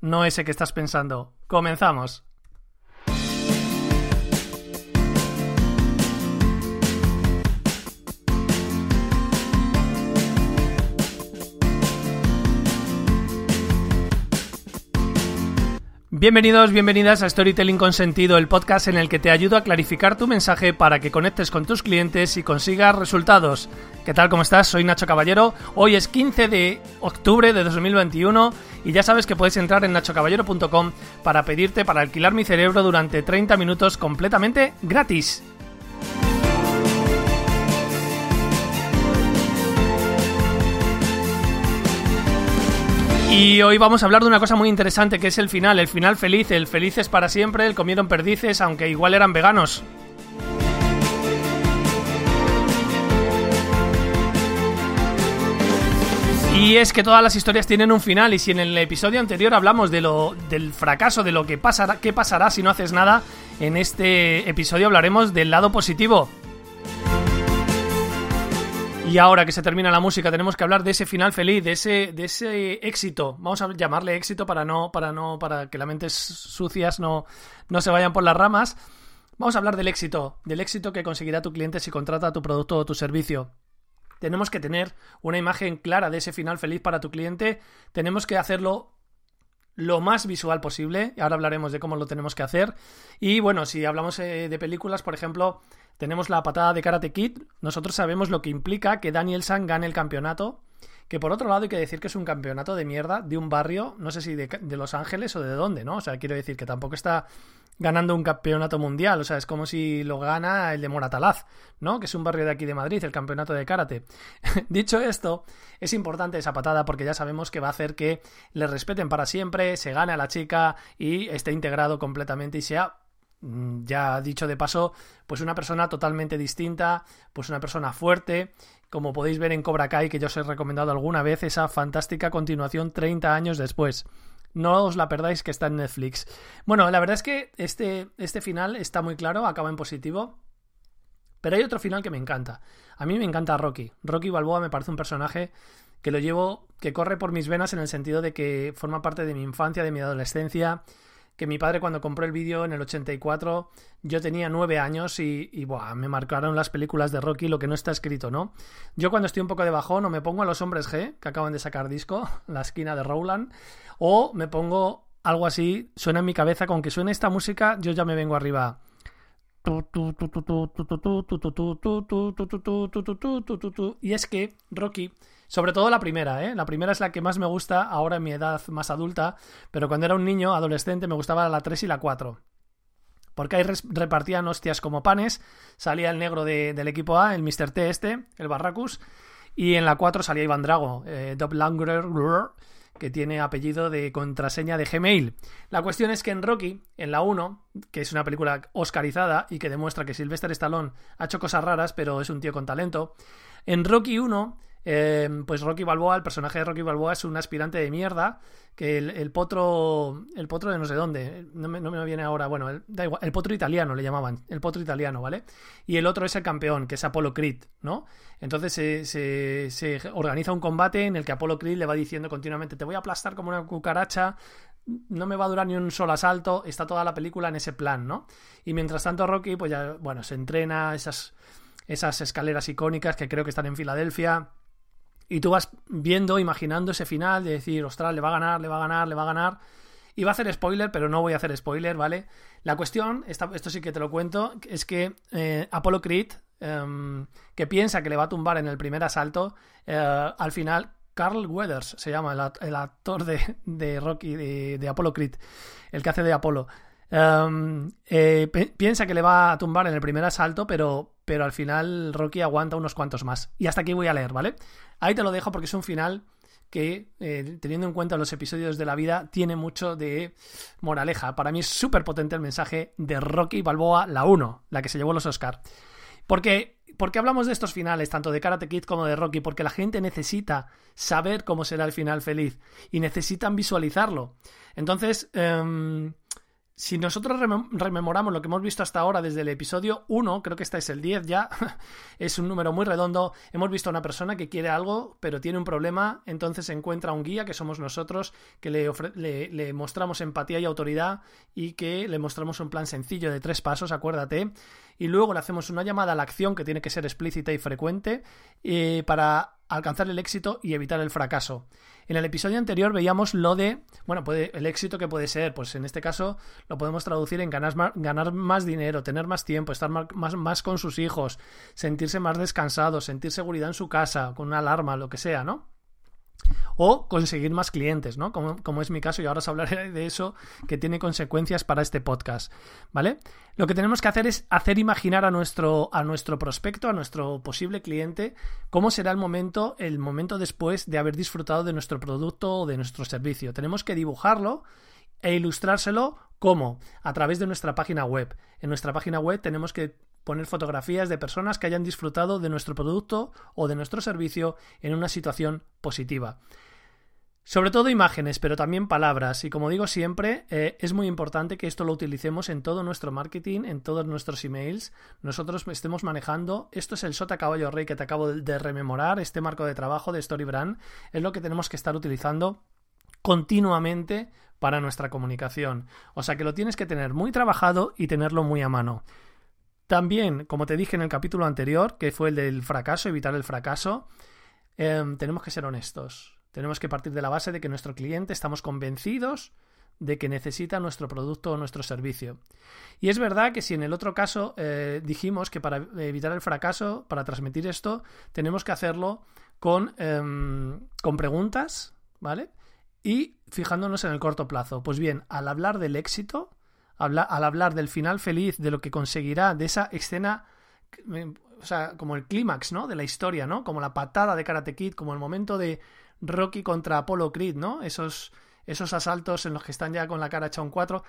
no ese que estás pensando. Comenzamos. Bienvenidos, bienvenidas a Storytelling con Sentido, el podcast en el que te ayudo a clarificar tu mensaje para que conectes con tus clientes y consigas resultados. ¿Qué tal? ¿Cómo estás? Soy Nacho Caballero. Hoy es 15 de octubre de 2021 y ya sabes que puedes entrar en nachocaballero.com para pedirte para alquilar mi cerebro durante 30 minutos completamente gratis. Y hoy vamos a hablar de una cosa muy interesante que es el final, el final feliz, el felices para siempre, el comieron perdices, aunque igual eran veganos. Y es que todas las historias tienen un final y si en el episodio anterior hablamos de lo del fracaso, de lo que pasará, qué pasará si no haces nada, en este episodio hablaremos del lado positivo. Y ahora que se termina la música, tenemos que hablar de ese final feliz, de ese, de ese éxito. Vamos a llamarle éxito para no, para no, para que las mentes sucias no, no se vayan por las ramas. Vamos a hablar del éxito, del éxito que conseguirá tu cliente si contrata tu producto o tu servicio. Tenemos que tener una imagen clara de ese final feliz para tu cliente. Tenemos que hacerlo lo más visual posible. Ahora hablaremos de cómo lo tenemos que hacer. Y bueno, si hablamos eh, de películas, por ejemplo, tenemos la patada de Karate Kid. Nosotros sabemos lo que implica que Daniel San gane el campeonato. Que por otro lado hay que decir que es un campeonato de mierda de un barrio, no sé si de, Los Ángeles o de dónde, ¿no? O sea, quiero decir que tampoco está ganando un campeonato mundial. O sea, es como si lo gana el de Moratalaz, ¿no? Que es un barrio de aquí de Madrid, el campeonato de karate. Dicho esto, es importante esa patada porque ya sabemos que va a hacer que le respeten para siempre, se gane a la chica y esté integrado completamente y sea Mm, ya dicho de paso, pues una persona totalmente distinta, pues una persona fuerte, como podéis ver en Cobra Kai, que yo os he recomendado alguna vez, esa fantástica continuación 30 años después. No os la perdáis que está en Netflix. Bueno, la verdad es que este, este final está muy claro, acaba en positivo. Pero hay otro final que me encanta. A mí me encanta Rocky. Rocky Balboa me parece un personaje que lo llevo, que corre por mis venas en el sentido de que forma parte de mi infancia, de mi adolescencia que mi padre cuando compró el vídeo en el 84 yo tenía nueve años y, me marcaron las películas de Rocky lo que no está escrito, ¿no? Yo cuando estoy un poco de bajón o me pongo a los hombres G, que acaban de sacar disco, la esquina de Rowland, o me pongo algo así, suena en mi cabeza, con que suene esta música yo ya me vengo arriba. Y es que Rocky sobre todo la primera, ¿eh? La primera es la que más me gusta ahora en mi edad más adulta, pero cuando era un niño, adolescente, me gustaba la 3 y la 4 porque ahí repartían hostias como panes, salía el negro del equipo A, el Mr. T este, el Barracus, y en la 4 salía Iván Drago, eh, Langer, que tiene apellido de contraseña de Gmail. La cuestión es que en Rocky, en la 1, que es una película oscarizada y que demuestra que Sylvester Stallone ha hecho cosas raras, pero es un tío con talento, en Rocky 1 Em, pues Rocky Balboa, el personaje de Rocky Balboa es un aspirante de mierda, que el, potro, el potro de no sé dónde, no me, no me viene ahora, bueno, el, da igual, el potro italiano le llamaban, el potro italiano, ¿vale? Y el otro es el campeón, que es Apollo Creed, ¿no? Entonces se, se, organiza un combate en el que Apollo Creed le va diciendo continuamente, te voy a aplastar como una cucaracha, no me va a durar ni un solo asalto, está toda la película en ese plan, ¿no? Y mientras tanto Rocky, pues ya, bueno, se entrena esas, esas escaleras icónicas que creo que están en Filadelfia y tú vas viendo, imaginando ese final de decir, ostras, le va a ganar, le va a ganar, le va a ganar. Y va a hacer spoiler, pero no voy a hacer spoiler, ¿vale? La cuestión, esto sí que te lo cuento, es que eh, Apollo Creed, em, que piensa que le va a tumbar en el primer asalto, eh, al final Carl Weathers se llama el, actor de, Rocky, de, de, Apollo Creed, el que hace de Apolo. Em, eh, piensa que le va a tumbar en el primer asalto, pero, pero al final Rocky aguanta unos cuantos más. Y hasta aquí voy a leer, ¿vale? Ahí te lo dejo porque es un final que, eh, teniendo en cuenta los episodios de la vida, tiene mucho de moraleja. Para mí es súper potente el mensaje de Rocky Balboa, la 1, la que se llevó los Oscar. Porque ¿Por qué hablamos de estos finales, tanto de Karate Kid como de Rocky? Porque la gente necesita saber cómo será el final feliz y necesitan visualizarlo. Entonces, em, si nosotros rememoramos lo que hemos visto hasta ahora desde el episodio 1, creo que este es el 10 ya, es un número muy redondo, hemos visto a una persona que quiere algo pero tiene un problema, entonces encuentra un guía que somos nosotros, que le, mostramos empatía y autoridad y que le mostramos un plan sencillo de tres pasos, acuérdate, y luego le hacemos una llamada a la acción que tiene que ser explícita y frecuente eh, para alcanzar el éxito y evitar el fracaso. En el episodio anterior veíamos lo de, bueno, puede, el éxito que puede ser, pues en este caso lo podemos traducir en ganar más, ganar más dinero, tener más tiempo, estar más, más con sus hijos, sentirse más descansado, sentir seguridad en su casa, con una alarma, lo que sea, ¿no? O conseguir más clientes, ¿no? Como, es mi caso y ahora os hablaré de eso que tiene consecuencias para este podcast, ¿vale? Lo que tenemos que hacer es hacer imaginar a nuestro, a nuestro prospecto, a nuestro posible cliente, cómo será el momento, el momento después de haber disfrutado de nuestro producto o de nuestro servicio. Tenemos que dibujarlo e ilustrárselo ¿Cómo? A través de nuestra página web. En nuestra página web tenemos que poner fotografías de personas que hayan disfrutado de nuestro producto o de nuestro servicio en una situación positiva. Sobre todo imágenes, pero también palabras. Y como digo siempre, eh, es muy importante que esto lo utilicemos en todo nuestro marketing, en todos nuestros emails. Nosotros estemos manejando. Esto es el Sota Caballo Rey que te acabo de rememorar, este marco de trabajo de StoryBrand. Es lo que tenemos que estar utilizando continuamente para nuestra comunicación. O sea que lo tienes que tener muy trabajado y tenerlo muy a mano. También, como te dije en el capítulo anterior, que fue el del fracaso, evitar el fracaso, em, tenemos que ser honestos. Tenemos que partir de la base de que nuestro cliente estamos convencidos de que necesita nuestro producto o nuestro servicio. Y es verdad que si en el otro caso eh, dijimos que para evitar el fracaso, para transmitir esto, tenemos que hacerlo con, em, con preguntas, ¿vale? Y fijándonos en el corto plazo. Pues bien, al hablar del éxito, al hablar del final feliz, de lo que conseguirá, de esa escena, o sea, como el clímax, ¿no? De la historia, ¿no? Como la patada de Karate Kid, como el momento de Rocky contra Apollo Creed, ¿no? Esos, esos asaltos en los que están ya con la cara hecha un 4.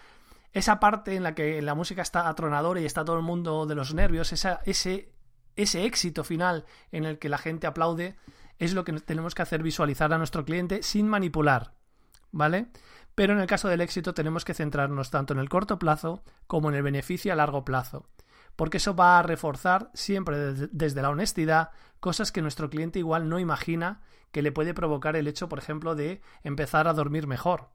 Esa parte en la que la música está atronadora y está todo el mundo de los nervios, esa, ese, ese éxito final en el que la gente aplaude, es lo que tenemos que hacer visualizar a nuestro cliente sin manipular, ¿vale? Pero en el caso del éxito tenemos que centrarnos tanto en el corto plazo como en el beneficio a largo plazo, porque eso va a reforzar siempre desde la honestidad cosas que nuestro cliente igual no imagina que le puede provocar el hecho, por ejemplo, de empezar a dormir mejor.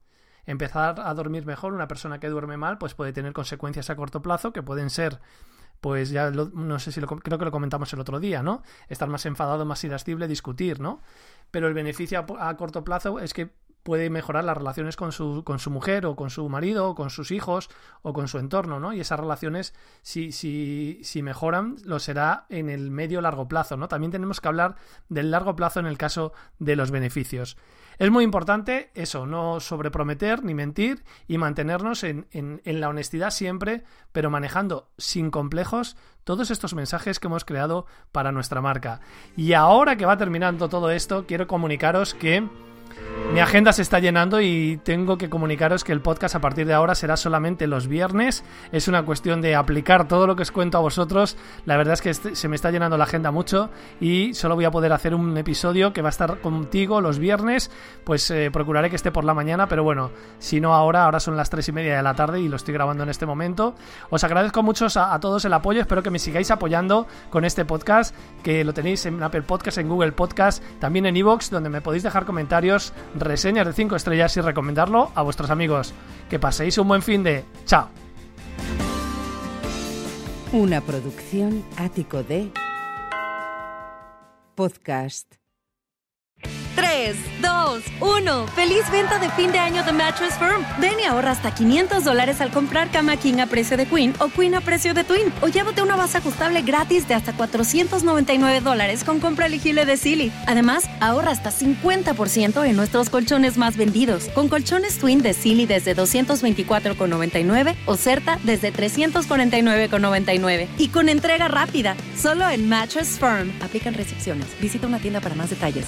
Empezar a dormir mejor, una persona que duerme mal, pues puede tener consecuencias a corto plazo que pueden ser pues ya no sé si lo, creo que lo comentamos el otro día, ¿no? Estar más enfadado, más irascible, discutir, ¿no? Pero el beneficio a corto plazo es que puede mejorar las relaciones con su, con su mujer o con su marido o con sus hijos o con su entorno, ¿no? Y esas relaciones, si, si, si mejoran, lo será en el medio largo plazo, ¿no? También tenemos que hablar del largo plazo en el caso de los beneficios. Es muy importante eso, no sobreprometer ni mentir y mantenernos en, en, en la honestidad siempre, pero manejando sin complejos todos estos mensajes que hemos creado para nuestra marca. Y ahora que va terminando todo esto, quiero comunicaros que mi agenda se está llenando y tengo que comunicaros que el podcast a partir de ahora será solamente los viernes. Es una cuestión de aplicar todo lo que os cuento a vosotros. La verdad es que este, se me está llenando la agenda mucho y solo voy a poder hacer un episodio que va a estar contigo los viernes. Pues eh, procuraré que esté por la mañana, pero bueno, si no ahora, ahora son las tres y media de la tarde y lo estoy grabando en este momento. Os agradezco mucho a, todos el apoyo. Espero que me sigáis apoyando con este podcast, que lo tenéis en Apple Podcast, en Google Podcast, también en Evox, donde me podéis dejar comentarios reseñas de 5 estrellas y recomendarlo a vuestros amigos. Que paséis un buen fin de... ¡Chao! Una producción ático de podcast. 3, 2, 1. ¡Feliz venta de fin de año de Mattress Firm! Ven y ahorra hasta 500 dólares al comprar cama King a precio de Queen o Queen a precio de Twin. O llévate una base ajustable gratis de hasta 499 dólares con compra elegible de Silly. Además, ahorra hasta 50% en nuestros colchones más vendidos. Con colchones Twin de Silly desde 224,99 o Certa desde 349,99. Y con entrega rápida, solo en Mattress Firm. Aplican restricciones. Visita una tienda para más detalles.